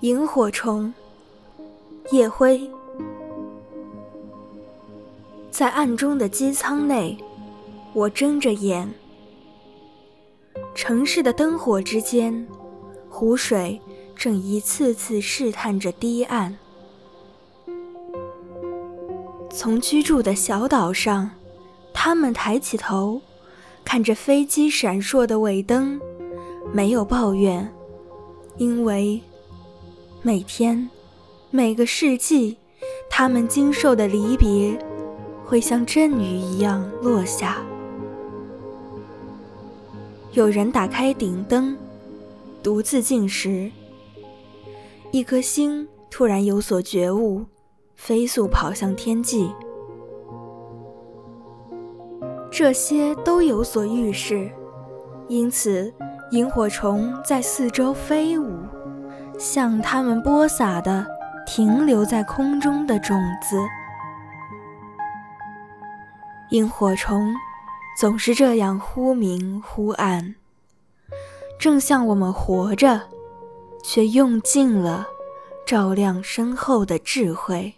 萤火虫，夜辉，在暗中的机舱内，我睁着眼。城市的灯火之间，湖水正一次次试探着堤岸。从居住的小岛上，他们抬起头，看着飞机闪烁的尾灯，没有抱怨，因为。每天，每个世纪，他们经受的离别，会像阵雨一样落下。有人打开顶灯，独自进食。一颗星突然有所觉悟，飞速跑向天际。这些都有所预示，因此，萤火虫在四周飞舞。向他们播撒的停留在空中的种子，萤火虫总是这样忽明忽暗，正像我们活着，却用尽了照亮身后的智慧。